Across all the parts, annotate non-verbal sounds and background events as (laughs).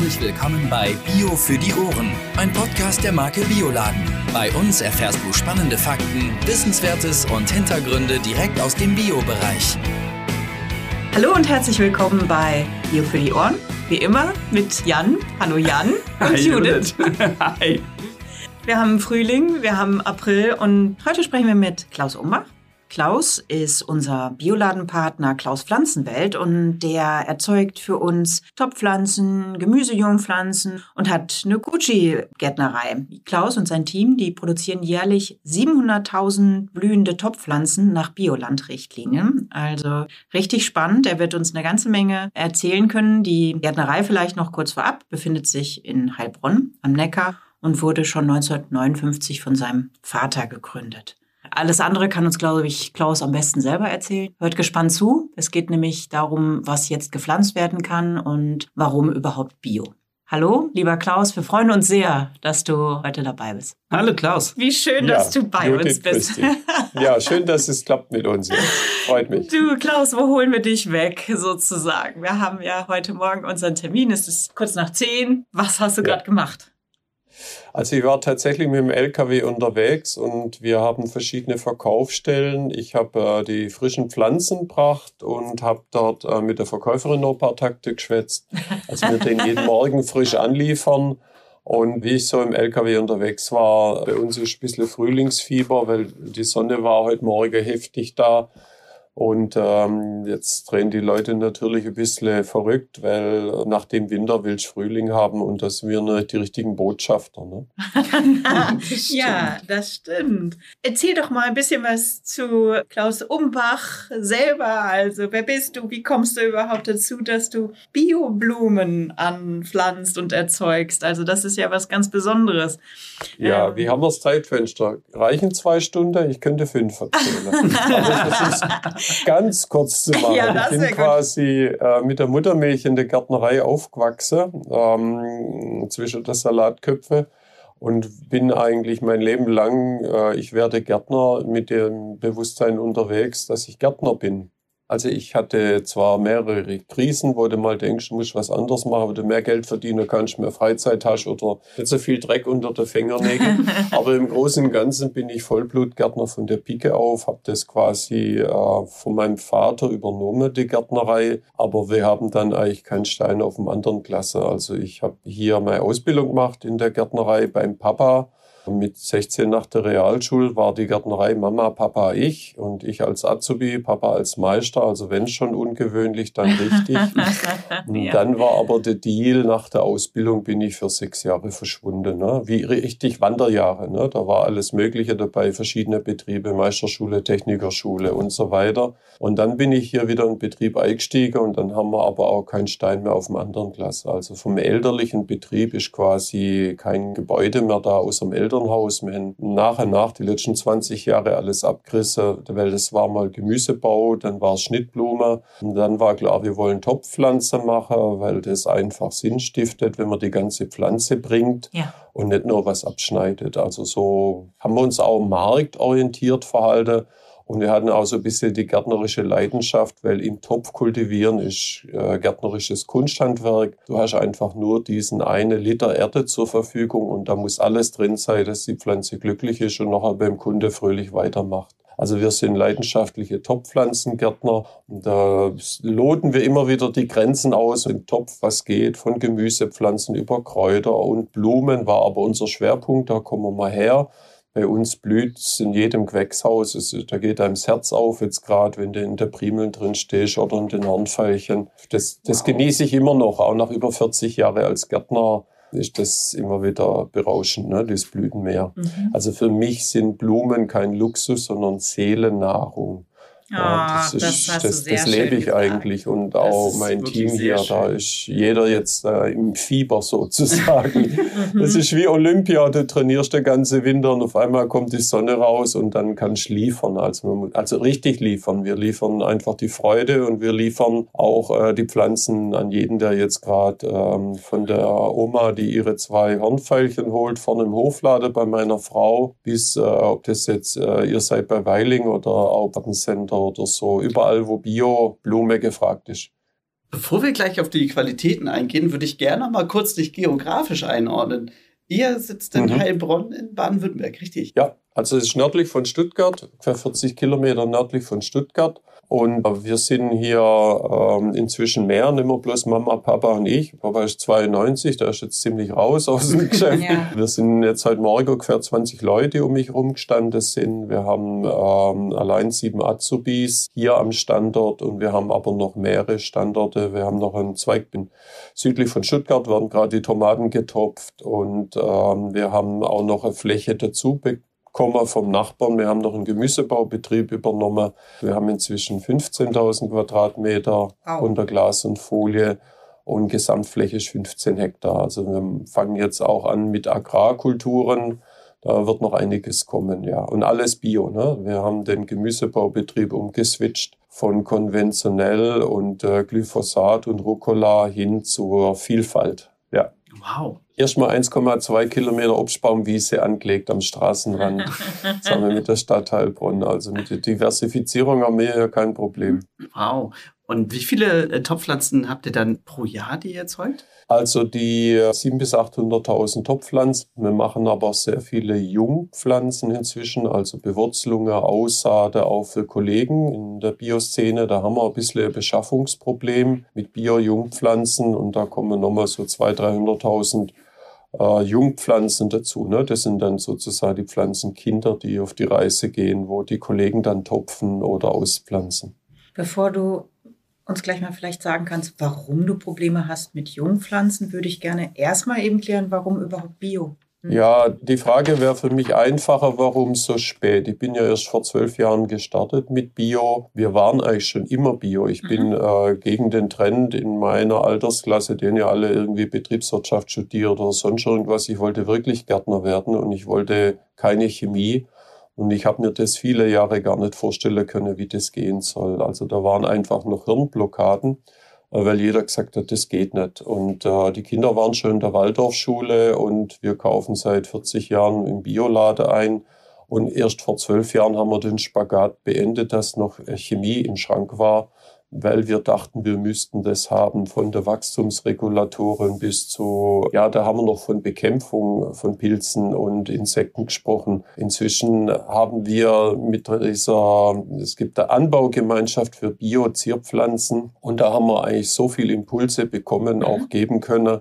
herzlich willkommen bei Bio für die Ohren, ein Podcast der Marke Bioladen. Bei uns erfährst du spannende Fakten, Wissenswertes und Hintergründe direkt aus dem Bio-Bereich. Hallo und herzlich willkommen bei Bio für die Ohren. Wie immer mit Jan. Hallo Jan und Hi, Judith. (laughs) Hi. Wir haben Frühling, wir haben April und heute sprechen wir mit Klaus Umbach. Klaus ist unser Bioladenpartner Klaus Pflanzenwelt und der erzeugt für uns Topfpflanzen, Gemüsejungpflanzen und hat eine Gucci-Gärtnerei. Klaus und sein Team, die produzieren jährlich 700.000 blühende Topfpflanzen nach Biolandrichtlinien. Also richtig spannend. Er wird uns eine ganze Menge erzählen können. Die Gärtnerei vielleicht noch kurz vorab befindet sich in Heilbronn am Neckar und wurde schon 1959 von seinem Vater gegründet. Alles andere kann uns, glaube ich, Klaus am besten selber erzählen. Hört gespannt zu. Es geht nämlich darum, was jetzt gepflanzt werden kann und warum überhaupt Bio. Hallo, lieber Klaus, wir freuen uns sehr, dass du heute dabei bist. Hallo Klaus. Wie schön, dass du bei Judith, uns bist. Ja, schön, dass es klappt mit uns. Ja. Freut mich. Du, Klaus, wo holen wir dich weg, sozusagen? Wir haben ja heute Morgen unseren Termin. Es ist kurz nach zehn. Was hast du Ja. gerade gemacht? Also ich war tatsächlich mit dem LKW unterwegs und wir haben verschiedene Verkaufsstellen. Ich habe äh, die frischen Pflanzen gebracht und habe dort äh, mit der Verkäuferin noch ein paar Takte geschwätzt. Also wir den jeden Morgen frisch anliefern. Und wie ich so im LKW unterwegs war, bei uns ist ein bisschen Frühlingsfieber, weil die Sonne war heute Morgen heftig da. Und ähm, jetzt drehen die Leute natürlich ein bisschen verrückt, weil nach dem Winter willst du Frühling haben und das sind wir nicht die richtigen Botschafter. Ne? (laughs) ja, das stimmt. Erzähl doch mal ein bisschen was zu Klaus Umbach selber. Also, wer bist du? Wie kommst du überhaupt dazu, dass du Bioblumen anpflanzt und erzeugst? Also, das ist ja was ganz Besonderes. Ja, Ähm. wie haben wir das Zeitfenster? Reichen zwei Stunden? Ich könnte fünf erzählen. (laughs) Ganz kurz zu machen. Ja, ich bin quasi äh, mit der Muttermilch in der Gärtnerei aufgewachsen, ähm, zwischen der Salatköpfe. Und bin eigentlich mein Leben lang, äh, ich werde Gärtner mit dem Bewusstsein unterwegs, dass ich Gärtner bin. Also ich hatte zwar mehrere Krisen, wo du mal denkst, du musst was anderes machen, wo du mehr Geld verdienen kannst, mehr Freizeit hast oder nicht so viel Dreck unter den Fingernägeln. (laughs) Aber im Großen und Ganzen bin ich Vollblutgärtner von der Pike auf, habe das quasi äh, von meinem Vater übernommen, die Gärtnerei. Aber wir haben dann eigentlich keinen Stein auf dem anderen Klasse. Also ich habe hier meine Ausbildung gemacht in der Gärtnerei beim Papa. Mit 16 nach der Realschule war die Gärtnerei Mama, Papa, ich und ich als Azubi, Papa als Meister. Also wenn schon ungewöhnlich, dann richtig. (laughs) Ja. Dann war aber der Deal, nach der Ausbildung bin ich für sechs Jahre verschwunden. Ne? Wie richtig Wanderjahre. Ne? Da war alles Mögliche dabei, verschiedene Betriebe, Meisterschule, Technikerschule und so weiter. Und dann bin ich hier wieder in den Betrieb eingestiegen und dann haben wir aber auch keinen Stein mehr auf dem anderen Glas. Also vom elterlichen Betrieb ist quasi kein Gebäude mehr da aus dem Elternhaus. Wir haben nach und nach die letzten 20 Jahre alles abgerissen, weil das war mal Gemüsebau, dann war es Schnittblume und dann war klar, wir wollen Topfpflanze machen, weil das einfach Sinn stiftet, wenn man die ganze Pflanze bringt Ja. und nicht nur was abschneidet. Also so haben wir uns auch marktorientiert verhalten. Und wir hatten auch so ein bisschen die gärtnerische Leidenschaft, weil im Topf kultivieren ist äh, gärtnerisches Kunsthandwerk. Du hast einfach nur diesen eine Liter Erde zur Verfügung und da muss alles drin sein, dass die Pflanze glücklich ist und nachher beim Kunde fröhlich weitermacht. Also wir sind leidenschaftliche Topfpflanzengärtner und da loten wir immer wieder die Grenzen aus im Topf, was geht, von Gemüsepflanzen über Kräuter und Blumen war aber unser Schwerpunkt, da kommen wir mal her. Bei uns blüht es in jedem Gewächshaus. Es, da geht einem das Herz auf, jetzt gerade, wenn du in der Primeln drin stehst oder in den Hornfeilchen. Das, das genieße ich immer noch, auch nach über 40 Jahren als Gärtner ist das immer wieder berauschend, ne? das Blütenmeer. Mhm. Also für mich sind Blumen kein Luxus, sondern Seelennahrung. Ah, das, ist, das das, das lebe ich gesagt. eigentlich und auch mein Team hier, da ist jeder jetzt äh, im Fieber sozusagen. (laughs) Mhm. das ist wie Olympia, du trainierst den ganzen Winter und auf einmal kommt die Sonne raus und dann kannst du liefern. Also, man also richtig liefern. Wir liefern einfach die Freude und wir liefern auch äh, die Pflanzen an jeden, der jetzt gerade ähm, von der Oma, die ihre zwei Hornfeilchen holt, vorne im Hofladen bei meiner Frau, bis äh, ob das jetzt äh, ihr seid bei Weiling oder auch Gartencenter oder so, überall wo Bio-Blume gefragt ist. Bevor wir gleich auf die Qualitäten eingehen, würde ich gerne mal kurz dich geografisch einordnen. Ihr sitzt in mhm. Heilbronn in Baden-Württemberg, richtig? Ja, also es ist nördlich von Stuttgart, ungefähr 40 Kilometer nördlich von Stuttgart. Und wir sind hier ähm, inzwischen mehr, nicht mehr bloß Mama, Papa und ich. Papa ist 92, der ist jetzt ziemlich raus aus dem (laughs) Geschäft. ja. Wir sind jetzt heute Morgen ungefähr 20 Leute um mich rumgestanden sind. Wir haben ähm, allein sieben Azubis hier am Standort und wir haben aber noch mehrere Standorte. Wir haben noch einen Zweig bin südlich von Stuttgart, werden gerade die Tomaten getopft und ähm, wir haben auch noch eine Fläche dazu bekommen Komma vom Nachbarn. Wir haben noch einen Gemüsebaubetrieb übernommen. Wir haben inzwischen 15.000 Quadratmeter wow. unter Glas und Folie und Gesamtfläche ist 15 Hektar. Also wir fangen jetzt auch an mit Agrarkulturen. Da wird noch einiges kommen, ja. Und alles Bio. Ne? Wir haben den Gemüsebaubetrieb umgeswitcht von konventionell und äh, Glyphosat und Rucola hin zur Vielfalt. Ja. Wow erstmal 1,2 Kilometer Obstbaumwiese angelegt am Straßenrand, (laughs) zusammen mit der Stadt Heilbronn. Also mit der Diversifizierung haben wir ja kein Problem. Wow. Und wie viele äh, Topfpflanzen habt ihr dann pro Jahr, die ihr erzeugt? Also die 700.000 bis 800.000 Topfpflanzen. Wir machen aber sehr viele Jungpflanzen inzwischen, also Bewurzelungen, Aussaate auch für Kollegen in der Bioszene. Da haben wir ein bisschen ein Beschaffungsproblem mit Bio-Jungpflanzen und da kommen nochmal so 200.000, 300.000 äh, Jungpflanzen dazu. Ne? Das sind dann sozusagen die Pflanzenkinder, die auf die Reise gehen, wo die Kollegen dann topfen oder auspflanzen. Bevor du uns gleich mal vielleicht sagen kannst, warum du Probleme hast mit Jungpflanzen, würde ich gerne erstmal eben klären, warum überhaupt Bio? Hm. Ja, die Frage wäre für mich einfacher, warum so spät? Ich bin ja erst vor zwölf Jahren gestartet mit Bio. Wir waren eigentlich schon immer Bio. Ich mhm. bin äh, gegen den Trend in meiner Altersklasse, den ja alle irgendwie Betriebswirtschaft studiert oder sonst irgendwas. Ich wollte wirklich Gärtner werden und ich wollte keine Chemie. Und ich habe mir das viele Jahre gar nicht vorstellen können, wie das gehen soll. Also da waren einfach noch Hirnblockaden, äh, weil jeder gesagt hat, das geht nicht. Und äh, die Kinder waren schon in der Waldorfschule und wir kaufen seit 40 Jahren im Biolade ein. Und erst vor zwölf Jahren haben wir den Spagat beendet, dass noch Chemie im Schrank war weil wir dachten, wir müssten das haben von der Wachstumsregulatoren bis zu, ja, da haben wir noch von Bekämpfung von Pilzen und Insekten gesprochen. Inzwischen haben wir mit dieser, es gibt eine Anbaugemeinschaft für Bio-Zierpflanzen und da haben wir eigentlich so viele Impulse bekommen, mhm. auch geben können,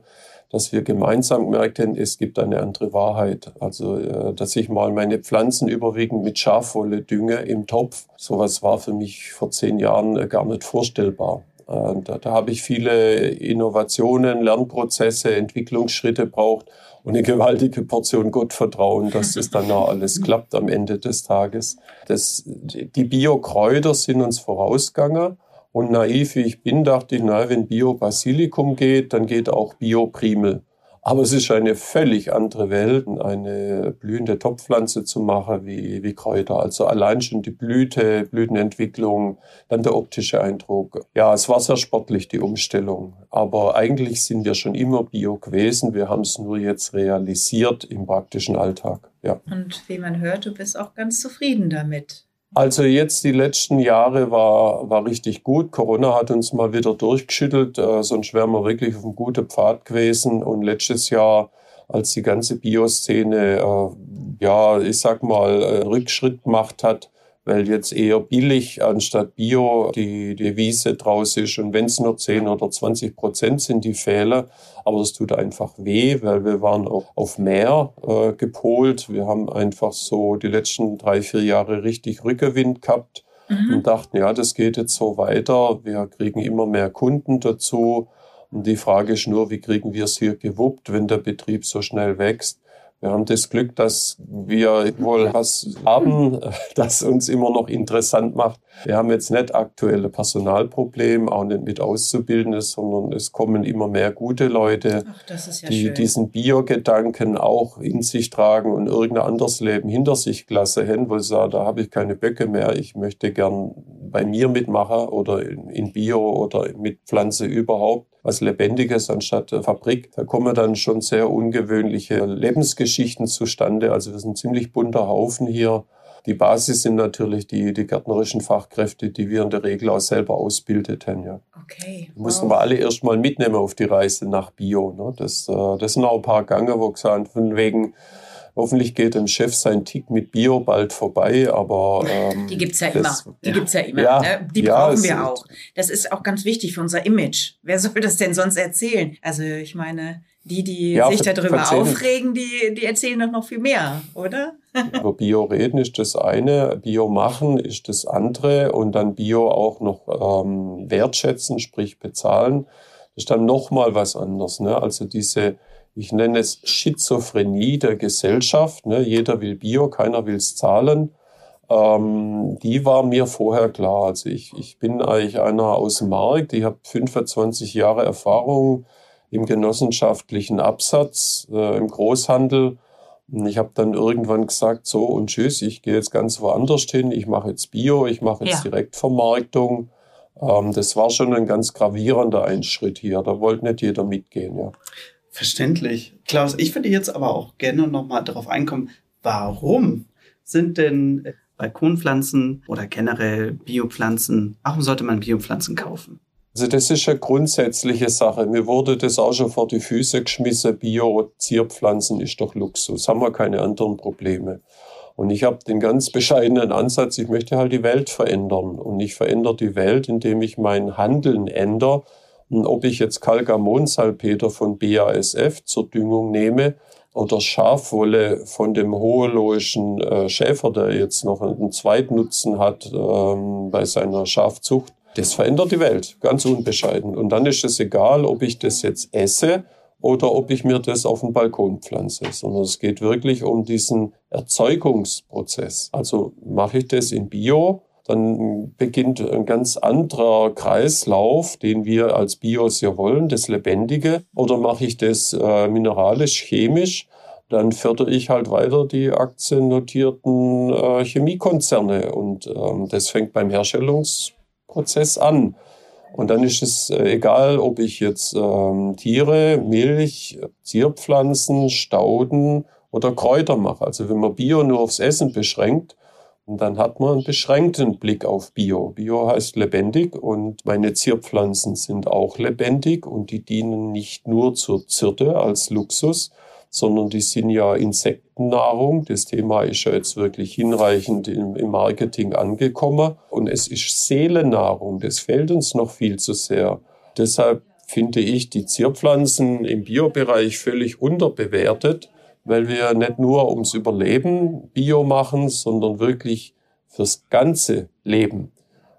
dass wir gemeinsam gemerkt haben, es gibt eine andere Wahrheit. Also, äh, dass ich mal meine Pflanzen überwiegend mit Schafwolle dünge im Topf, sowas war für mich vor zehn Jahren äh, gar nicht vorstellbar. Äh, da, da habe ich viele Innovationen, Lernprozesse, Entwicklungsschritte braucht und eine gewaltige Portion Gottvertrauen, dass das dann auch alles (laughs) klappt am Ende des Tages. Das, die Biokräuter sind uns vorausgegangen. Und naiv wie ich bin, dachte ich, na, wenn Bio-Basilikum geht, dann geht auch Bio-Primel. Aber es ist eine völlig andere Welt, eine blühende Topfpflanze zu machen wie, wie Kräuter. Also allein schon die Blüte, Blütenentwicklung, dann der optische Eindruck. Ja, es war sehr sportlich, die Umstellung. Aber eigentlich sind wir schon immer Bio gewesen. Wir haben es nur jetzt realisiert im praktischen Alltag. Ja. Und wie man hört, du bist auch ganz zufrieden damit. Also jetzt die letzten Jahre war, war richtig gut. Corona hat uns mal wieder durchgeschüttelt, äh, sonst wären wir wirklich auf einem guten Pfad gewesen. Und letztes Jahr, als die ganze Bioszene, äh, ja, ich sag mal, einen Rückschritt gemacht hat, weil jetzt eher billig anstatt Bio die Devise draus ist. Und wenn es nur 10 oder 20 Prozent sind, die Fehler, aber es tut einfach weh, weil wir waren auch auf mehr äh, gepolt. Wir haben einfach so die letzten drei, vier Jahre richtig Rückgewind gehabt mhm. und dachten, ja, das geht jetzt so weiter. Wir kriegen immer mehr Kunden dazu. Und die Frage ist nur, wie kriegen wir es hier gewuppt, wenn der Betrieb so schnell wächst? Wir haben das Glück, dass wir wohl was haben, (laughs) das uns immer noch interessant macht. Wir haben jetzt nicht aktuelle Personalprobleme, auch nicht mit Auszubildenden, sondern es kommen immer mehr gute Leute, Ach, ja die schön. diesen Bio-Gedanken auch in sich tragen und irgendein anderes Leben hinter sich klasse hin, wo sie sagen, da habe ich keine Böcke mehr, ich möchte gern bei mir mitmachen oder in Bio oder mit Pflanze überhaupt was Lebendiges anstatt Fabrik. Da kommen dann schon sehr ungewöhnliche Lebensgeschichten zustande. Also wir sind ein ziemlich bunter Haufen hier. Die Basis sind natürlich die, die gärtnerischen Fachkräfte, die wir in der Regel auch selber ausbildeten. Ja. Okay. Die mussten wir alle erst mal mitnehmen auf die Reise nach Bio. Ne? Das, äh, das sind auch ein paar Gange, wo gesagt von wegen, Hoffentlich geht dem Chef sein Tick mit Bio bald vorbei, aber. Ähm, die gibt es ja das, immer. Die ja. gibt's ja immer. Ja, ne? Die ja, brauchen wir auch. Das ist auch ganz wichtig für unser Image. Wer soll das denn sonst erzählen? Also, ich meine, die, die ja, sich darüber aufregen, die, die erzählen doch noch viel mehr, oder? (laughs) Über Bio reden ist das eine, Bio machen ist das andere und dann Bio auch noch ähm, wertschätzen, sprich bezahlen, das ist dann nochmal was anderes. Ne? Also diese ich nenne es Schizophrenie der Gesellschaft. Ne? Jeder will Bio, keiner will es zahlen. Ähm, die war mir vorher klar. Also ich, ich bin eigentlich einer aus dem Markt. Ich habe 25 Jahre Erfahrung im genossenschaftlichen Absatz, äh, im Großhandel. Und ich habe dann irgendwann gesagt, so und tschüss, ich gehe jetzt ganz woanders hin. Ich mache jetzt Bio, ich mache jetzt ja. Direktvermarktung. Ähm, das war schon ein ganz gravierender Einschritt hier. Da wollte nicht jeder mitgehen. Ja. Verständlich. Klaus, ich würde jetzt aber auch gerne nochmal darauf einkommen, warum sind denn Balkonpflanzen oder generell Biopflanzen, warum sollte man Biopflanzen kaufen? Also das ist eine grundsätzliche Sache. Mir wurde das auch schon vor die Füße geschmissen. Bio-Zierpflanzen ist doch Luxus. Haben wir keine anderen Probleme. Und ich habe den ganz bescheidenen Ansatz, ich möchte halt die Welt verändern. Und ich verändere die Welt, indem ich mein Handeln ändere ob ich jetzt Kalgamonsalpeter von BASF zur Düngung nehme oder Schafwolle von dem hoheloischen äh, Schäfer, der jetzt noch einen Zweitnutzen hat ähm, bei seiner Schafzucht, das verändert die Welt, ganz unbescheiden. Und dann ist es egal, ob ich das jetzt esse oder ob ich mir das auf den Balkon pflanze, sondern es geht wirklich um diesen Erzeugungsprozess. Also mache ich das in Bio dann beginnt ein ganz anderer Kreislauf, den wir als Bios ja wollen, das Lebendige. Oder mache ich das äh, mineralisch, chemisch? Dann fördere ich halt weiter die aktiennotierten äh, Chemiekonzerne. Und ähm, das fängt beim Herstellungsprozess an. Und dann ist es äh, egal, ob ich jetzt ähm, Tiere, Milch, Zierpflanzen, Stauden oder Kräuter mache. Also wenn man Bio nur aufs Essen beschränkt, und dann hat man einen beschränkten Blick auf Bio. Bio heißt lebendig und meine Zierpflanzen sind auch lebendig und die dienen nicht nur zur Zirte als Luxus, sondern die sind ja Insektennahrung. Das Thema ist ja jetzt wirklich hinreichend im, Marketing angekommen. Und es ist Seelennahrung. Das fehlt uns noch viel zu sehr. Deshalb finde ich die Zierpflanzen im Biobereich völlig unterbewertet weil wir nicht nur ums Überleben Bio machen, sondern wirklich fürs ganze Leben.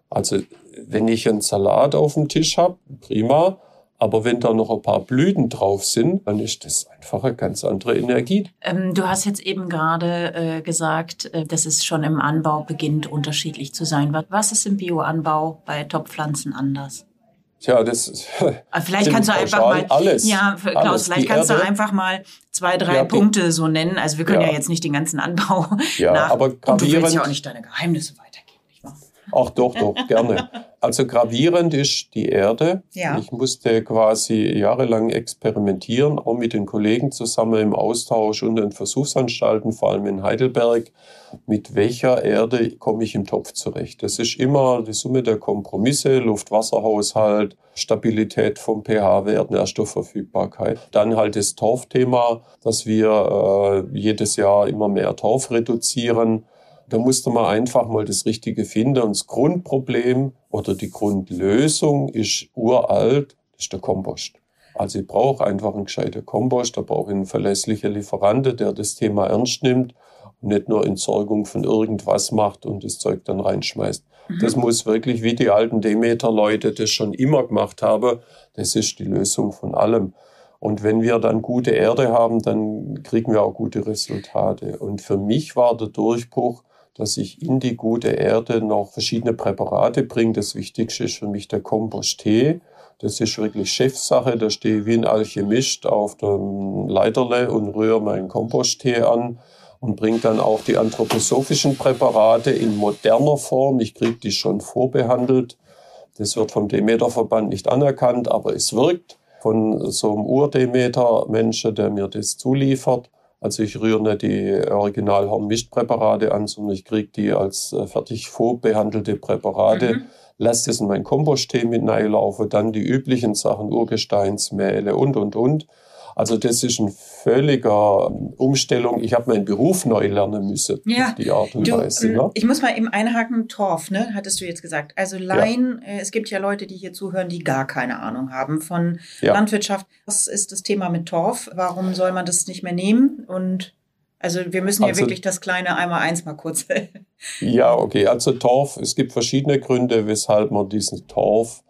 Also wenn ich einen Salat auf dem Tisch habe, prima, aber wenn da noch ein paar Blüten drauf sind, dann ist das einfach eine ganz andere Energie. Ähm, du hast jetzt eben gerade äh, gesagt, äh, dass es schon im Anbau beginnt, unterschiedlich zu sein. Was ist im Bioanbau bei Topfpflanzen anders? Tja, das vielleicht kannst du einfach mal alles, ja Klaus, alles. vielleicht Die kannst Erde, du einfach mal zwei, drei ja, Punkte so nennen. Also wir können ja. ja, jetzt nicht den ganzen Anbau ja, nach. Aber und du willst ja auch nicht deine Geheimnisse weitergeben, nicht wahr? Ach doch, doch, gerne. (laughs) Also gravierend ist die Erde. Ja. Ich musste quasi jahrelang experimentieren, auch mit den Kollegen zusammen im Austausch und den Versuchsanstalten, vor allem in Heidelberg. Mit welcher Erde komme ich im Topf zurecht? Das ist immer die Summe der Kompromisse, Luft-Wasser-Haushalt, Stabilität vom pH-Wert, Nährstoffverfügbarkeit. Dann halt das Torfthema, dass wir äh, jedes Jahr immer mehr Torf reduzieren da musste man einfach mal das Richtige finden. Und das Grundproblem oder die Grundlösung ist uralt, das ist der Kompost. Also ich brauche einfach einen gescheiten Kompost, da brauche ich einen verlässlichen Lieferanten, der das Thema ernst nimmt und nicht nur Entsorgung von irgendwas macht und das Zeug dann reinschmeißt. Mhm. Das muss wirklich, wie die alten Demeter-Leute das schon immer gemacht haben, das ist die Lösung von allem. Und wenn wir dann gute Erde haben, dann kriegen wir auch gute Resultate. Und für mich war der Durchbruch, dass ich in die gute Erde noch verschiedene Präparate bringe. Das Wichtigste ist für mich der Kompost-Tee. Das ist wirklich Chefsache. Da stehe ich wie ein Alchemist auf dem Leiterle und rühre meinen Kompost-Tee an und bringe dann auch die anthroposophischen Präparate in moderner Form. Ich kriege die schon vorbehandelt. Das wird vom Demeter-Verband nicht anerkannt, aber es wirkt von so einem Ur-Demeter-Menschen, der mir das zuliefert. Also ich rühre nicht die Original-Hornmischpräparate an, sondern ich kriege die als äh, fertig vorbehandelte Präparate. Mhm lasse das in mein Komposttee mit reinlaufen, dann die üblichen Sachen, Urgesteinsmehle und, und, und. Also das ist eine völliger Umstellung. Ich habe meinen Beruf neu lernen müssen. Ja, die Art und du, Weise. Ne? Ich muss mal eben einhaken, Torf, ne, hattest du jetzt gesagt. Also Laien, ja. Äh, es gibt ja Leute, die hier zuhören, die gar keine Ahnung haben von ja. Landwirtschaft. Was ist das Thema mit Torf? Warum soll man das nicht mehr nehmen? Und also wir müssen also, ja wirklich das kleine einmal eins mal kurz. ja, okay. Also Torf, es gibt verschiedene Gründe, weshalb man diesen Torfabbau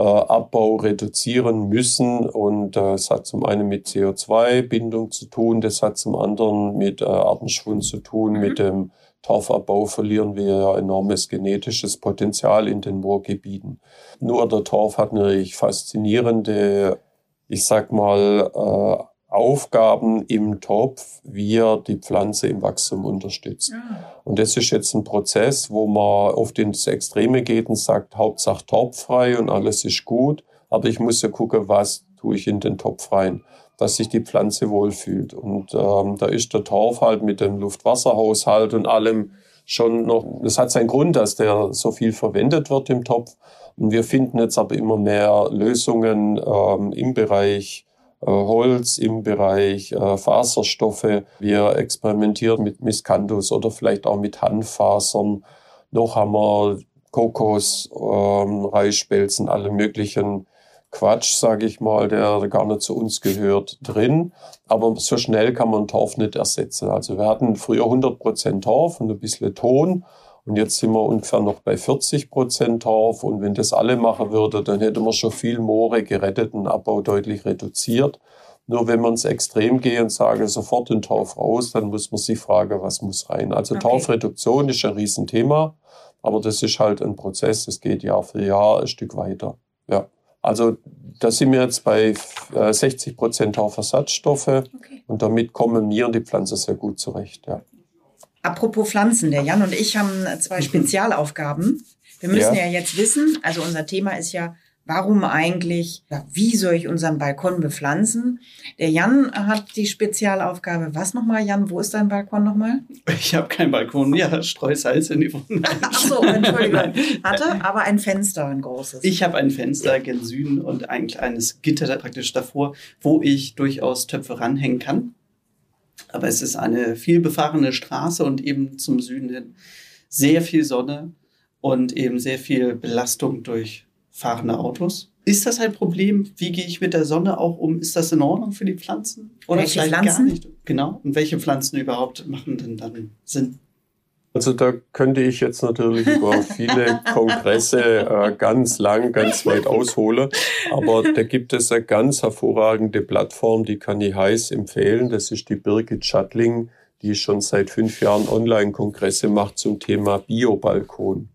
äh, reduzieren müssen. Und äh, es hat zum einen mit CO2-Bindung zu tun, das hat zum anderen mit äh, Artenschwund zu tun. Mhm. Mit dem Torfabbau verlieren wir ja enormes genetisches Potenzial in den Moorgebieten. Nur der Torf hat natürlich faszinierende, ich sag mal, äh, Aufgaben im Topf, wie er die Pflanze im Wachstum unterstützt. Ja. Und das ist jetzt ein Prozess, wo man oft ins Extreme geht und sagt, Hauptsache topfrei und alles ist gut. Aber ich muss ja gucken, was tue ich in den Topf rein, dass sich die Pflanze wohlfühlt. Und ähm, da ist der Torf halt mit dem Luftwasserhaushalt und allem schon noch, das hat seinen Grund, dass der so viel verwendet wird im Topf. Und wir finden jetzt aber immer mehr Lösungen ähm, im Bereich Holz, im Bereich äh, Faserstoffe. Wir experimentieren mit Miscanthus oder vielleicht auch mit Hanffasern. Noch haben wir Kokos, ähm, Reisspelzen, alle möglichen Quatsch, sage ich mal, der gar nicht zu uns gehört, drin. Aber so schnell kann man Torf nicht ersetzen. Also wir hatten früher 100% Torf und ein bisschen Ton. Und jetzt sind wir ungefähr noch bei 40 Prozent Torf. Und wenn das alle machen würde, dann hätten wir schon viel Moore gerettet und Abbau deutlich reduziert. Nur wenn man ins Extrem geht und sage, sofort den Torf raus, dann muss man sich fragen, was muss rein. Also okay. Torfreduktion ist ein Riesenthema, aber das ist halt ein Prozess, das geht Jahr für Jahr ein Stück weiter. Ja. Also da sind wir jetzt bei 60 äh, Prozent Torfersatzstoffe okay. und damit kommen wir und die Pflanze sehr gut zurecht. Ja. Apropos Pflanzen, der Jan und ich haben zwei mhm. Spezialaufgaben. Wir müssen ja. ja jetzt wissen, also unser Thema ist ja, warum eigentlich, wie soll ich unseren Balkon bepflanzen? Der Jan hat die Spezialaufgabe, was nochmal, Jan, wo ist dein Balkon nochmal? Ich habe keinen Balkon, ja, Streusalz in die Wohnung. Ach so, Entschuldigung. (laughs) Hatte aber ein Fenster, ein großes. Ich habe ein Fenster gen Süden und ein kleines Gitter praktisch davor, wo ich durchaus Töpfe ranhängen kann. Aber es ist eine viel befahrene Straße und eben zum Süden hin sehr viel Sonne und eben sehr viel Belastung durch fahrende Autos. Ist das ein Problem? Wie gehe ich mit der Sonne auch um? Ist das in Ordnung für die Pflanzen? Oder welche vielleicht Pflanzen? gar nicht? Genau. Und welche Pflanzen überhaupt machen denn dann Sinn? Also da könnte ich jetzt natürlich über viele Kongresse äh, ganz lang, ganz weit ausholen. Aber da gibt es eine ganz hervorragende Plattform, die kann ich heiß empfehlen. Das ist die Birgit Schattling, die schon seit fünf Jahren Online-Kongresse macht zum Thema Biobalkon.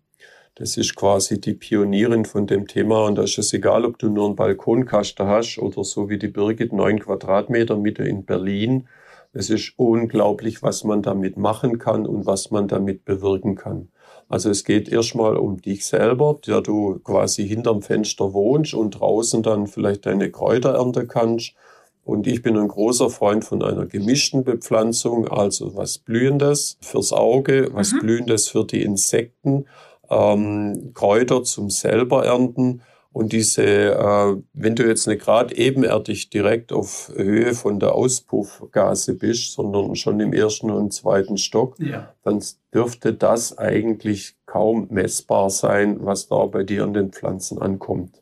Das ist quasi die Pionierin von dem Thema und da ist es egal, ob du nur einen Balkonkasten hast oder so wie die Birgit neun Quadratmeter Mitte in Berlin es ist unglaublich, was man damit machen kann und was man damit bewirken kann. Also es geht erstmal um dich selber, der du quasi hinterm Fenster wohnst und draußen dann vielleicht deine Kräuter ernten kannst. Und ich bin ein großer Freund von einer gemischten Bepflanzung, also was Blühendes fürs Auge, was mhm. Blühendes für die Insekten, ähm, Kräuter zum selber ernten und diese, äh, wenn du jetzt nicht gerade ebenerdig direkt auf Höhe von der Auspuffgase bist, sondern schon im ersten und zweiten Stock, ja. dann dürfte das eigentlich kaum messbar sein, was da bei dir an den Pflanzen ankommt.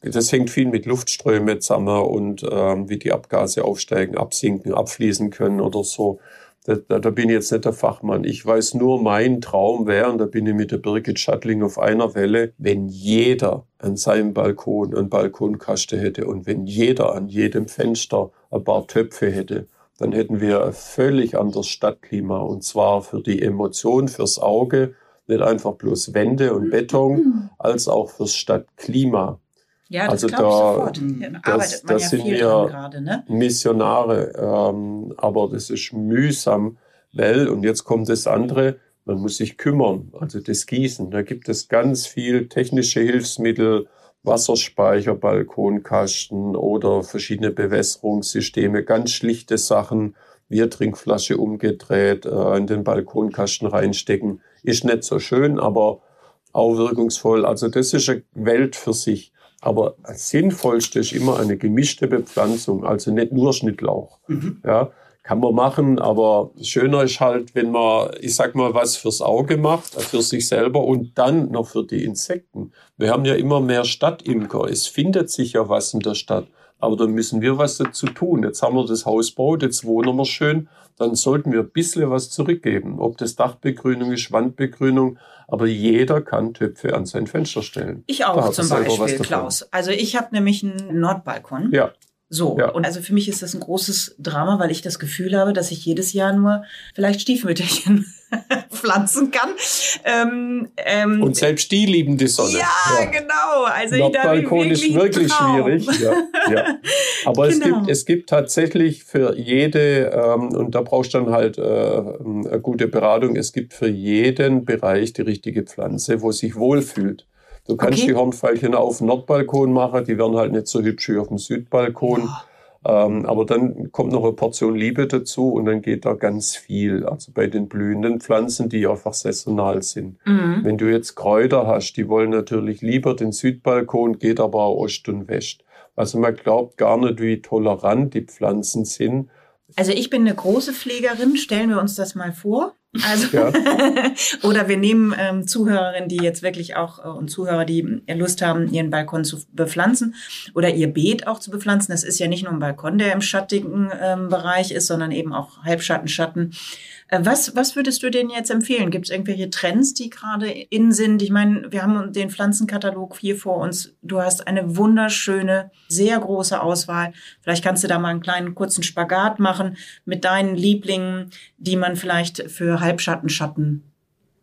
Das hängt viel mit Luftströmen zusammen und ähm, wie die Abgase aufsteigen, absinken, abfließen können oder so. Da, da, bin ich jetzt nicht der Fachmann. Ich weiß nur, mein Traum wäre, und da bin ich mit der Birgit Schattling auf einer Welle, wenn jeder an seinem Balkon einen Balkonkasten hätte und wenn jeder an jedem Fenster ein paar Töpfe hätte, dann hätten wir ein völlig anderes Stadtklima. Und zwar für die Emotion, fürs Auge, nicht einfach bloß Wände und Beton, als auch fürs Stadtklima. Ja, das also da, sofort. Da das, das ja sind wir gerade, ne? Missionare, ähm, aber das ist mühsam, weil, und jetzt kommt das andere, man muss sich kümmern, also das Gießen. Da gibt es ganz viel technische Hilfsmittel, Wasserspeicher, Balkonkasten oder verschiedene Bewässerungssysteme, ganz schlichte Sachen, Biertrinkflasche umgedreht, äh, in den Balkonkasten reinstecken. Ist nicht so schön, aber auch wirkungsvoll. Also das ist eine Welt für sich. Aber das Sinnvollste ist immer eine gemischte Bepflanzung, also nicht nur Schnittlauch. Mhm. Ja, kann man machen, aber schöner ist halt, wenn man, ich sag mal, was fürs Auge macht, für sich selber und dann noch für die Insekten. Wir haben ja immer mehr Stadtimker. Es findet sich ja was in der Stadt. Aber dann müssen wir was dazu tun. Jetzt haben wir das Haus baut, jetzt wohnen wir schön. Dann sollten wir ein bisschen was zurückgeben. Ob das Dachbegrünung ist, Wandbegrünung. Aber jeder kann Töpfe an sein Fenster stellen. Ich auch zum Beispiel, Klaus. Also ich habe nämlich einen Nordbalkon. Ja. So, ja. und also für mich ist das ein großes Drama, weil ich das Gefühl habe, dass ich jedes Jahr nur vielleicht Stiefmütterchen (laughs) pflanzen kann. Ähm, ähm, und selbst die lieben die Sonne. Ja, ja. genau. Also Nordbalkon ist wirklich Traum. schwierig. Ja, ja. (laughs) Aber genau. es, gibt, es gibt tatsächlich für jede, ähm, und da brauchst du dann halt äh, eine gute Beratung, es gibt für jeden Bereich die richtige Pflanze, wo sich wohlfühlt. Du kannst okay. die Hornfeilchen auf dem Nordbalkon machen, die werden halt nicht so hübsch wie auf dem Südbalkon. Ja. Ähm, aber dann kommt noch eine Portion Liebe dazu und dann geht da ganz viel. Also bei den blühenden Pflanzen, die einfach saisonal sind. Mhm. Wenn du jetzt Kräuter hast, die wollen natürlich lieber den Südbalkon, geht aber auch Ost und West. Also man glaubt gar nicht, wie tolerant die Pflanzen sind. Also ich bin eine große Pflegerin, stellen wir uns das mal vor. Also ja. (laughs) oder wir nehmen ähm, Zuhörerinnen, die jetzt wirklich auch äh, und Zuhörer, die Lust haben, ihren Balkon zu bepflanzen oder ihr Beet auch zu bepflanzen. Das ist ja nicht nur ein Balkon, der im schattigen ähm, Bereich ist, sondern eben auch Halbschatten, Schatten. Äh, was, was würdest du denen jetzt empfehlen? Gibt es irgendwelche Trends, die gerade in sind? Ich meine, wir haben den Pflanzenkatalog hier vor uns. Du hast eine wunderschöne, sehr große Auswahl. Vielleicht kannst du da mal einen kleinen kurzen Spagat machen mit deinen Lieblingen, die man vielleicht für Halbschatten, Schatten,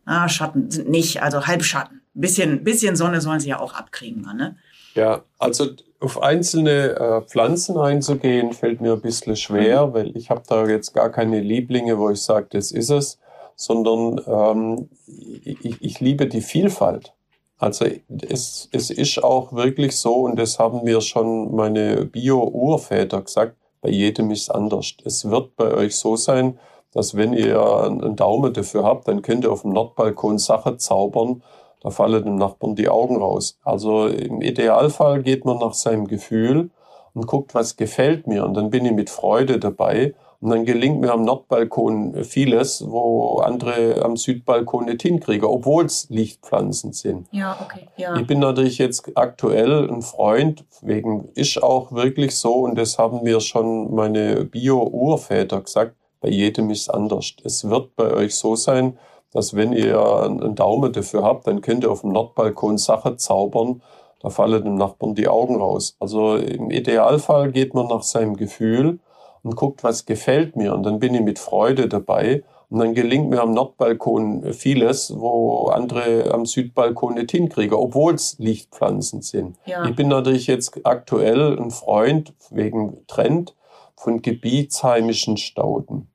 ah, Schatten sind nicht, also Halbschatten. Bisschen, bisschen Sonne sollen sie ja auch abkriegen, ne? Ja, also auf einzelne äh, Pflanzen einzugehen, fällt mir ein bisschen schwer, mhm. weil ich habe da jetzt gar keine Lieblinge, wo ich sage, das ist es, sondern ähm, ich, ich liebe die Vielfalt. Also es, es ist auch wirklich so, und das haben mir schon meine Bio-Urväter gesagt, bei jedem ist es anders. Es wird bei euch so sein, dass wenn ihr einen Daumen dafür habt, dann könnt ihr auf dem Nordbalkon Sachen zaubern, da fallen dem Nachbarn die Augen raus. Also im Idealfall geht man nach seinem Gefühl und guckt, was gefällt mir. Und dann bin ich mit Freude dabei. Und dann gelingt mir am Nordbalkon vieles, wo andere am Südbalkon nicht hinkriegen, obwohl es Lichtpflanzen sind. Ja, okay. Ja. Ich bin natürlich jetzt aktuell ein Freund, wegen ist auch wirklich so, und das haben mir schon meine Bio-Urväter gesagt, bei jedem ist es anders. Es wird bei euch so sein, dass wenn ihr einen Daumen dafür habt, dann könnt ihr auf dem Nordbalkon Sachen zaubern, da fallen dem Nachbarn die Augen raus. Also im Idealfall geht man nach seinem Gefühl und guckt, was gefällt mir. Und dann bin ich mit Freude dabei. Und dann gelingt mir am Nordbalkon vieles, wo andere am Südbalkon nicht hinkriegen, obwohl es Lichtpflanzen sind. Ja. Ich bin natürlich jetzt aktuell ein Freund wegen Trend von gebietsheimischen Stauden.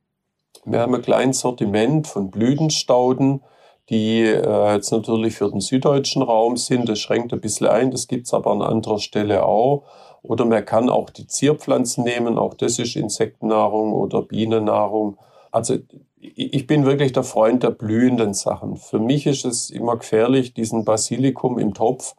Wir haben ein kleines Sortiment von Blütenstauden, die äh, jetzt natürlich für den süddeutschen Raum sind. Das schränkt ein bisschen ein, das gibt's aber an anderer Stelle auch. Oder man kann auch die Zierpflanzen nehmen, auch das ist Insektennahrung oder Bienennahrung. Also ich bin wirklich der Freund der blühenden Sachen. Für mich ist es immer gefährlich, diesen Basilikum im Topf,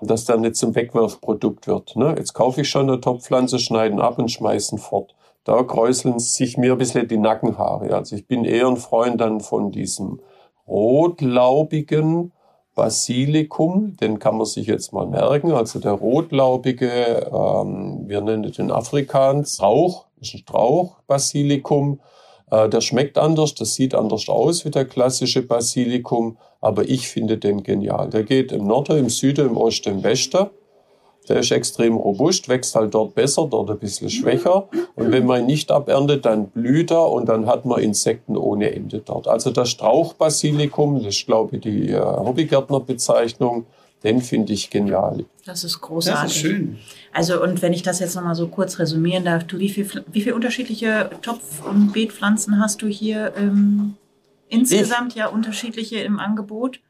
dass der nicht zum Wegwerfprodukt wird. Ne? Jetzt kaufe ich schon eine Topfpflanze, schneiden ab und schmeißen fort da kräuseln sich mir ein bisschen die Nackenhaare. Also ich bin eher ein Freund dann von diesem rotlaubigen Basilikum, den kann man sich jetzt mal merken. Also der rotlaubige, ähm, wir nennen den Afrikaans, Strauch, ist ein Strauch, Basilikum. Äh, der schmeckt anders, das sieht anders aus wie der klassische Basilikum, aber ich finde den genial. Der geht im Norden, im Süden, im Osten, im Westen. Der ist extrem robust, wächst halt dort besser, dort ein bisschen schwächer. Und wenn man ihn nicht aberntet, dann blüht er und dann hat man Insekten ohne Ende dort. Also das Strauchbasilikum, das ist glaube ich die äh, Hobbygärtnerbezeichnung, den finde ich genial. Das ist großartig. Das ist schön. Also und wenn ich das jetzt nochmal so kurz resümieren darf, du, wie viele wie viel unterschiedliche Topf- und Beetpflanzen hast du hier ähm, insgesamt ich? ja unterschiedliche im Angebot?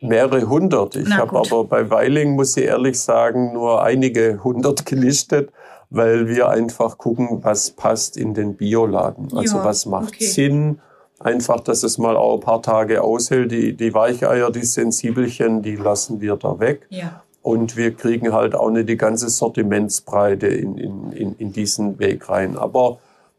Mehrere hundert. Ich habe aber bei Weiling, muss ich ehrlich sagen, nur einige hundert gelistet, weil wir einfach gucken, was passt in den Bioladen. Also Ja, was macht okay. Sinn. Einfach, dass es mal auch ein paar Tage aushält. Die, die Weicheier, die Sensibelchen, die lassen wir da weg. Ja. Und wir kriegen halt auch nicht die ganze Sortimentsbreite in, in, in, in diesen Weg rein. Aber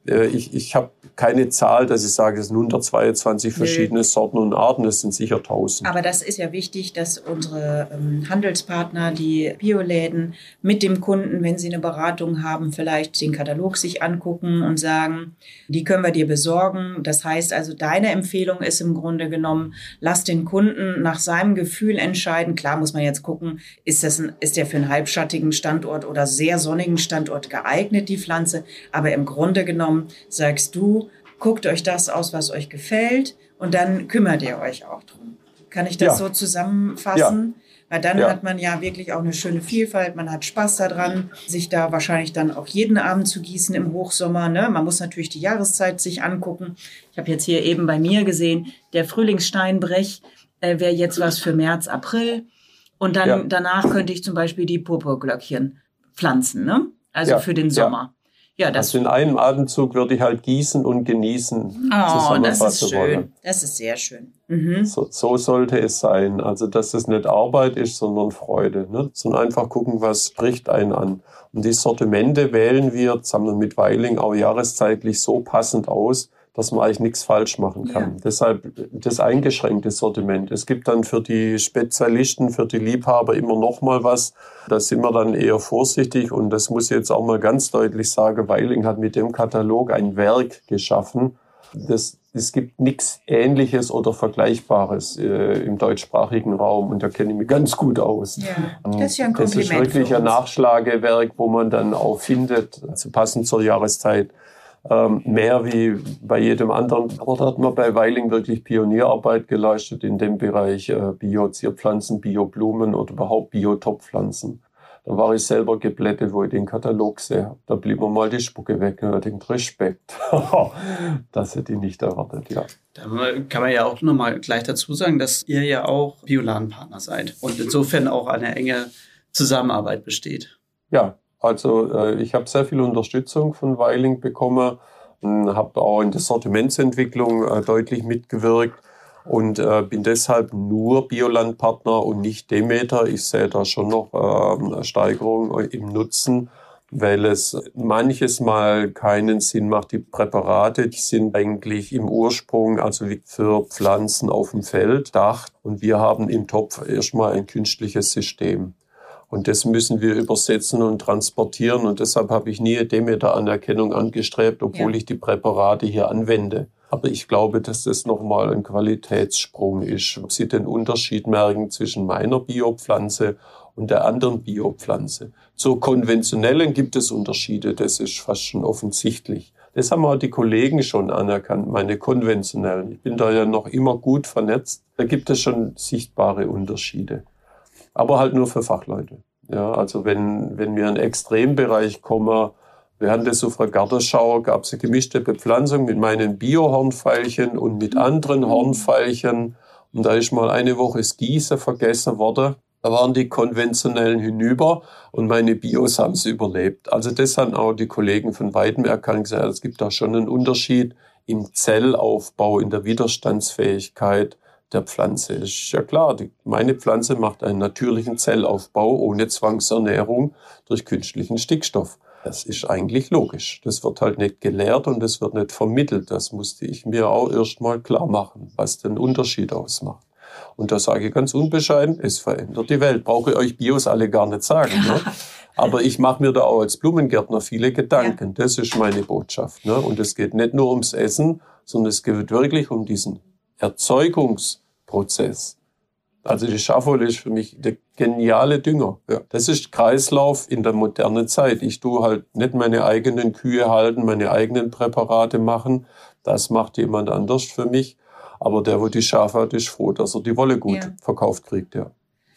ich, ich habe keine Zahl, dass ich sage, es sind 122 verschiedene Sorten und Arten, es sind sicher 1000. Aber das ist ja wichtig, dass unsere ähm, Handelspartner, die Bioläden, mit dem Kunden, wenn sie eine Beratung haben, vielleicht den Katalog sich angucken und sagen, die können wir dir besorgen. Das heißt also, deine Empfehlung ist im Grunde genommen, lass den Kunden nach seinem Gefühl entscheiden. Klar muss man jetzt gucken, ist, das ein, ist der für einen halbschattigen Standort oder sehr sonnigen Standort geeignet, die Pflanze. Aber im Grunde genommen sagst du, guckt euch das aus, was euch gefällt und dann kümmert ihr euch auch drum. Kann ich das Ja. so zusammenfassen? Weil dann Ja. hat man ja wirklich auch eine schöne Vielfalt, man hat Spaß daran, sich da wahrscheinlich dann auch jeden Abend zu gießen im Hochsommer. Ne? Man muss natürlich die Jahreszeit sich angucken. Ich habe jetzt hier eben bei mir gesehen, der Frühlingssteinbrech äh, wäre jetzt was für März, April. Und dann Ja. danach könnte ich zum Beispiel die Purpurglöckchen pflanzen, ne? Also Ja, für den ja. Sommer. Ja, das, also in einem Atemzug würde ich halt gießen und genießen. oh, das ist schön. wollen. Das ist sehr schön. Mhm. So, so sollte es sein. Also, dass es nicht Arbeit ist, sondern Freude. Ne? Sondern einfach gucken, was spricht einen an. Und die Sortimente wählen wir zusammen mit Weiling auch jahreszeitlich so passend aus, dass man eigentlich nichts falsch machen kann. Ja. Deshalb das eingeschränkte Sortiment. Es gibt dann für die Spezialisten, für die Liebhaber immer noch mal was. Da sind wir dann eher vorsichtig. Und das muss ich jetzt auch mal ganz deutlich sagen. Weiling hat mit dem Katalog ein Werk geschaffen. Das, es gibt nichts Ähnliches oder Vergleichbares äh, im deutschsprachigen Raum und da kenne ich mich ganz gut aus. Ja, das ist ja ein Das ist Kompliment wirklich ein. Nachschlagewerk, wo man dann auch findet, also passend zur Jahreszeit, ähm, mehr wie bei jedem anderen. Da hat man bei Weiling wirklich Pionierarbeit geleistet in dem Bereich äh, Bio-Zierpflanzen, Bio-Blumen oder überhaupt Biotopfpflanzen. Da war ich selber geblättet, wo ich den Katalog sehe. Da blieb mir mal die Spucke weg. Und ich denke, Respekt. das hätte ich nicht erwartet, ja. Da kann man ja auch nochmal gleich dazu sagen, dass ihr ja auch Bioladenpartner seid und insofern auch eine enge Zusammenarbeit besteht. Ja, also äh, ich habe sehr viel Unterstützung von Weiling bekommen, habe auch in der Sortimentsentwicklung äh, deutlich mitgewirkt und äh, bin deshalb nur Biolandpartner und nicht Demeter. Ich sehe da schon noch ähm, eine Steigerung im Nutzen, weil es manches Mal keinen Sinn macht. Die Präparate, die sind eigentlich im Ursprung, also für Pflanzen auf dem Feld, gedacht und wir haben im Topf erstmal ein künstliches System. Und das müssen wir übersetzen und transportieren. Und deshalb habe ich nie Demeter-Anerkennung angestrebt, obwohl Ja. ich die Präparate hier anwende. Aber ich glaube, dass das nochmal ein Qualitätssprung ist. Ob Sie den Unterschied merken zwischen meiner Biopflanze und der anderen Biopflanze. Zur konventionellen gibt es Unterschiede, das ist fast schon offensichtlich. Das haben auch die Kollegen schon anerkannt, meine konventionellen. Ich bin da ja noch immer gut vernetzt. Da gibt es schon sichtbare Unterschiede aber halt nur für Fachleute. Ja, also wenn, wenn wir in den Extrembereich kommen, während der Suffragatterschau gab es eine gemischte Bepflanzung mit meinen Biohornfeilchen und mit anderen Hornfeilchen. Und da ist mal eine Woche das Gießen vergessen worden. Da waren die konventionellen hinüber und meine Bios haben es überlebt. Also das haben auch die Kollegen von Weitem erkannt. gesagt, Es gibt da schon einen Unterschied im Zellaufbau, in der Widerstandsfähigkeit der Pflanze. Ist ja klar, die, meine Pflanze macht einen natürlichen Zellaufbau ohne Zwangsernährung durch künstlichen Stickstoff. Das ist eigentlich logisch. Das wird halt nicht gelehrt und das wird nicht vermittelt. Das musste ich mir auch erst mal klar machen, was den Unterschied ausmacht. Und da sage ich ganz unbescheiden, es verändert die Welt. Brauche ich euch Bios alle gar nicht sagen. Ne? (laughs) Aber ich mache mir da auch als Blumengärtner viele Gedanken. Das ist meine Botschaft. Ne? Und es geht nicht nur ums Essen, sondern es geht wirklich um diesen Erzeugungsprozess. Also die Schafwolle ist für mich der geniale Dünger. Ja. Das ist Kreislauf in der modernen Zeit. Ich tue halt nicht meine eigenen Kühe halten, meine eigenen Präparate machen. Das macht jemand anders für mich. Aber der, wo die Schafe hat, ist froh, dass er die Wolle gut Ja. verkauft kriegt. Ja.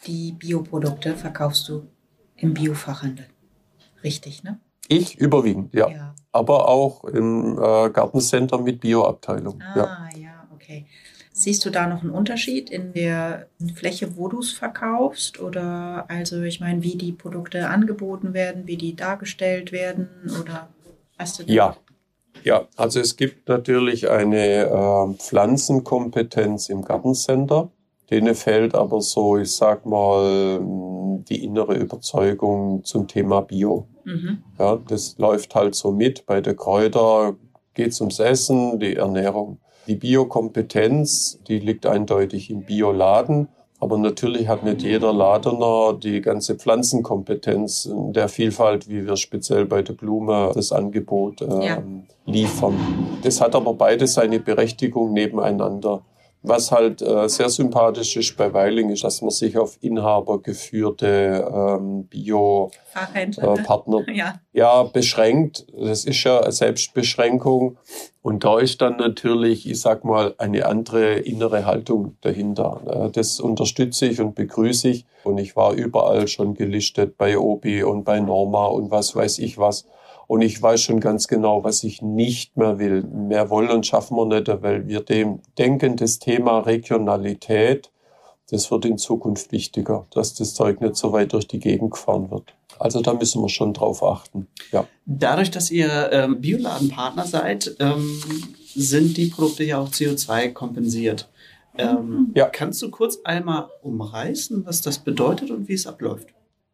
Die Bioprodukte verkaufst du im Biofachhandel. Richtig, ne? Ich überwiegend, ja. Ja. Aber auch im äh, Gartencenter mit Bioabteilung. Ah, Ja. ja. okay. Siehst du da noch einen Unterschied in der Fläche, wo du es verkaufst? Oder also, ich meine, wie die Produkte angeboten werden, wie die dargestellt werden? Oder hast du Ja, ja, also es gibt natürlich eine äh, Pflanzenkompetenz im Gartencenter. Denen fehlt aber so, ich sag mal, die innere Überzeugung zum Thema Bio. Mhm. Ja, das läuft halt so mit. Bei der Kräuter geht's ums Essen, die Ernährung. Die Biokompetenz, die liegt eindeutig im Bioladen. Aber natürlich hat nicht jeder Ladener die ganze Pflanzenkompetenz in der Vielfalt, wie wir speziell bei der Blume das Angebot äh, Ja. liefern. Das hat aber beides seine Berechtigung nebeneinander. Was halt äh, sehr sympathisch ist bei Weiling, ist, dass man sich auf inhabergeführte ähm. Bio-Partner ne? (laughs) ja. ja, beschränkt. Das ist ja eine Selbstbeschränkung. Und da ist dann natürlich, ich sag mal, eine andere innere Haltung dahinter. Äh, Das unterstütze ich und begrüße ich. Und ich war überall schon gelistet bei Obi und bei Norma und was weiß ich was. Und ich weiß schon ganz genau, was ich nicht mehr will. Mehr wollen und schaffen wir nicht, weil wir dem denken, das Thema Regionalität, das wird in Zukunft wichtiger, dass das Zeug nicht so weit durch die Gegend gefahren wird. Also da müssen wir schon drauf achten. Ja. Dadurch, dass ihr ähm, Bioladenpartner seid, ähm, sind die Produkte ja auch CO2 kompensiert. Ähm, Ja. Kannst du kurz einmal umreißen, was das bedeutet und wie es abläuft?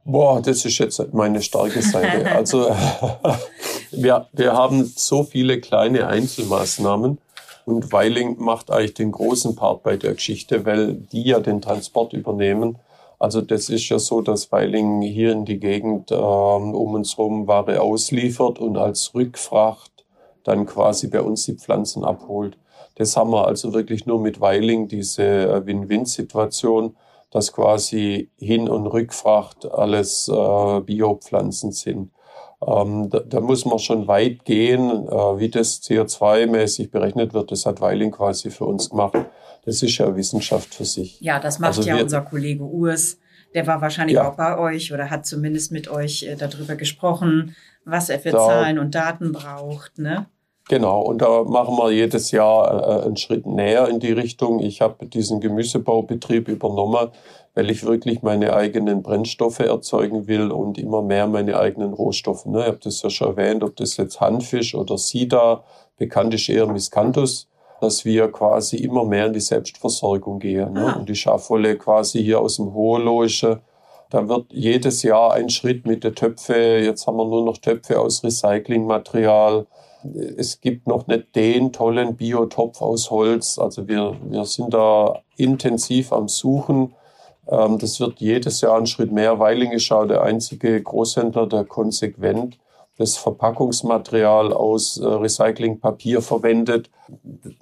Boah, das ist jetzt meine starke Seite. (laughs) Also (laughs) wir, wir haben so viele kleine Einzelmaßnahmen und Weiling macht eigentlich den großen Part bei der Geschichte, weil die ja den Transport übernehmen. Also das ist ja so, dass Weiling hier in die Gegend ähm, um uns herum Ware ausliefert und als Rückfracht dann quasi bei uns die Pflanzen abholt. Das haben wir also wirklich nur mit Weiling, diese äh, Win-Win-Situation, dass quasi Hin- und Rückfracht alles äh, Biopflanzen sind. Ähm, da, da muss man schon weit gehen, äh, wie das CO2-mäßig berechnet wird. Das hat Weiling quasi für uns gemacht. Das ist ja Wissenschaft für sich. ja, das macht Also ja wir- unser Kollege Urs. Der war wahrscheinlich Ja. auch bei euch oder hat zumindest mit euch äh, darüber gesprochen, was er für Da- Zahlen und Daten braucht. Ne? Genau, und da machen wir jedes Jahr äh, einen Schritt näher in die Richtung. Ich habe diesen Gemüsebaubetrieb übernommen, weil ich wirklich meine eigenen Brennstoffe erzeugen will und immer mehr meine eigenen Rohstoffe. Ne? Ich habe das ja schon erwähnt, ob das jetzt Hanfisch oder Sida, bekannt ist eher Miscanthus, dass wir quasi immer mehr in die Selbstversorgung gehen. Ne? Ah. Und die Schafwolle quasi hier aus dem Hohenloische, da wird jedes Jahr ein Schritt mit den Töpfe. Jetzt haben wir nur noch Töpfe aus Recyclingmaterial. Es gibt noch nicht den tollen Biotopf aus Holz. Also wir, wir sind da intensiv am Suchen. Ähm, das wird jedes Jahr ein Schritt mehr. Weiling ist auch der einzige Großhändler, der konsequent das Verpackungsmaterial aus äh, Recyclingpapier verwendet.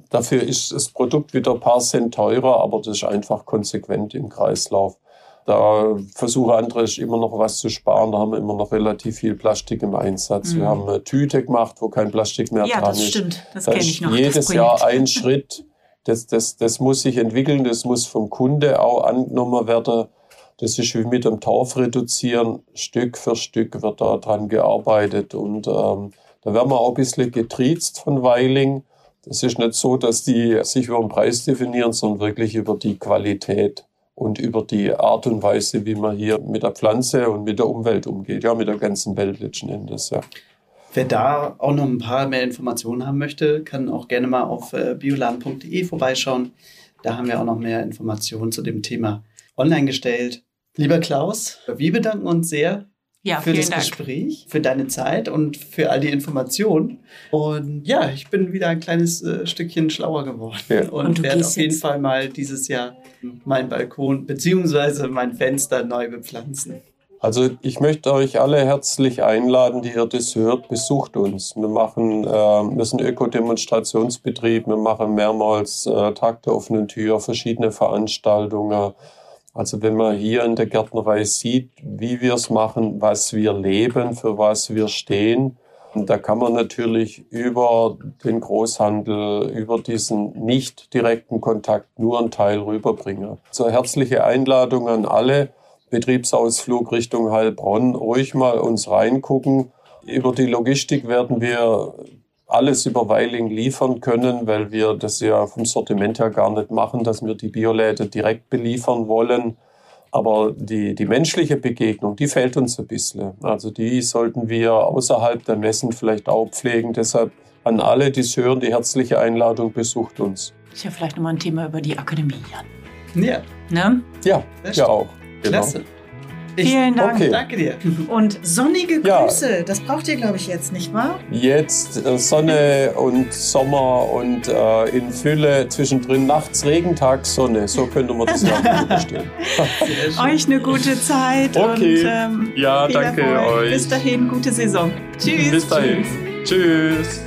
Dafür ist das Produkt wieder ein paar Cent teurer, aber das ist einfach konsequent im Kreislauf. Da versuche andere immer noch was zu sparen. Da haben wir immer noch relativ viel Plastik im Einsatz. Mhm. Wir haben eine Tüte gemacht, wo kein Plastik mehr Ja, dran das ist. stimmt. Das Da kenne ich noch. jedes das Jahr (laughs) ein Schritt. Das, das, das muss sich entwickeln, das muss vom Kunde auch angenommen werden. Das ist wie mit dem Torf reduzieren. Stück für Stück wird da dran gearbeitet. Und ähm, da werden wir auch ein bisschen getriezt von Weiling. Es ist nicht so, dass die sich über den Preis definieren, sondern wirklich über die Qualität und über die Art und Weise, wie man hier mit der Pflanze und mit der Umwelt umgeht. Ja, mit der ganzen Welt letzten Endes. Ja. Wer da auch noch ein paar mehr Informationen haben möchte, kann auch gerne mal auf äh, bioladen.de vorbeischauen. Da haben wir auch noch mehr Informationen zu dem Thema online gestellt. Lieber Klaus, wir bedanken uns sehr Ja, für das Dank. Gespräch, für deine Zeit und für all die Informationen. Und ja, ich bin wieder ein kleines äh, Stückchen schlauer geworden Ja. und, Und werde auf jeden jetzt- Fall mal dieses Jahr meinen Balkon beziehungsweise mein Fenster neu bepflanzen. Also ich möchte euch alle herzlich einladen, die ihr das hört, besucht uns. Wir machen, äh, wir sind Ökodemonstrationsbetrieb, wir machen mehrmals äh, Tag der offenen Tür, verschiedene Veranstaltungen. Also wenn man hier in der Gärtnerei sieht, wie wir es machen, was wir leben, für was wir stehen, da kann man natürlich über den Großhandel, über diesen nicht direkten Kontakt nur einen Teil rüberbringen. So herzliche Einladung an alle. Betriebsausflug Richtung Heilbronn, ruhig mal uns reingucken. Über die Logistik werden wir alles über Weiling liefern können, weil wir das ja vom Sortiment her gar nicht machen, dass wir die Bioläden direkt beliefern wollen. Aber die, die menschliche Begegnung, die fehlt uns ein bisschen. Also die sollten wir außerhalb der Messen vielleicht auch pflegen. Deshalb an alle, die es hören, die herzliche Einladung, besucht uns. Ist ja vielleicht nochmal ein Thema über die Akademie, Jan. Ja, Ne? Ja, ja auch. Genau. klasse. Ich Vielen Dank. Okay. danke dir. Und sonnige Ja. Grüße, das braucht ihr, glaube ich, jetzt, nicht wahr? Jetzt äh, Sonne und Sommer und äh, in Fülle, zwischendrin nachts Regen, tags Sonne. So könnte man das ja schön. (laughs) Euch eine gute Zeit Okay. und ähm, Ja, danke Erfolg. euch. Bis dahin, gute Saison. Tschüss. Bis dahin. Tschüss.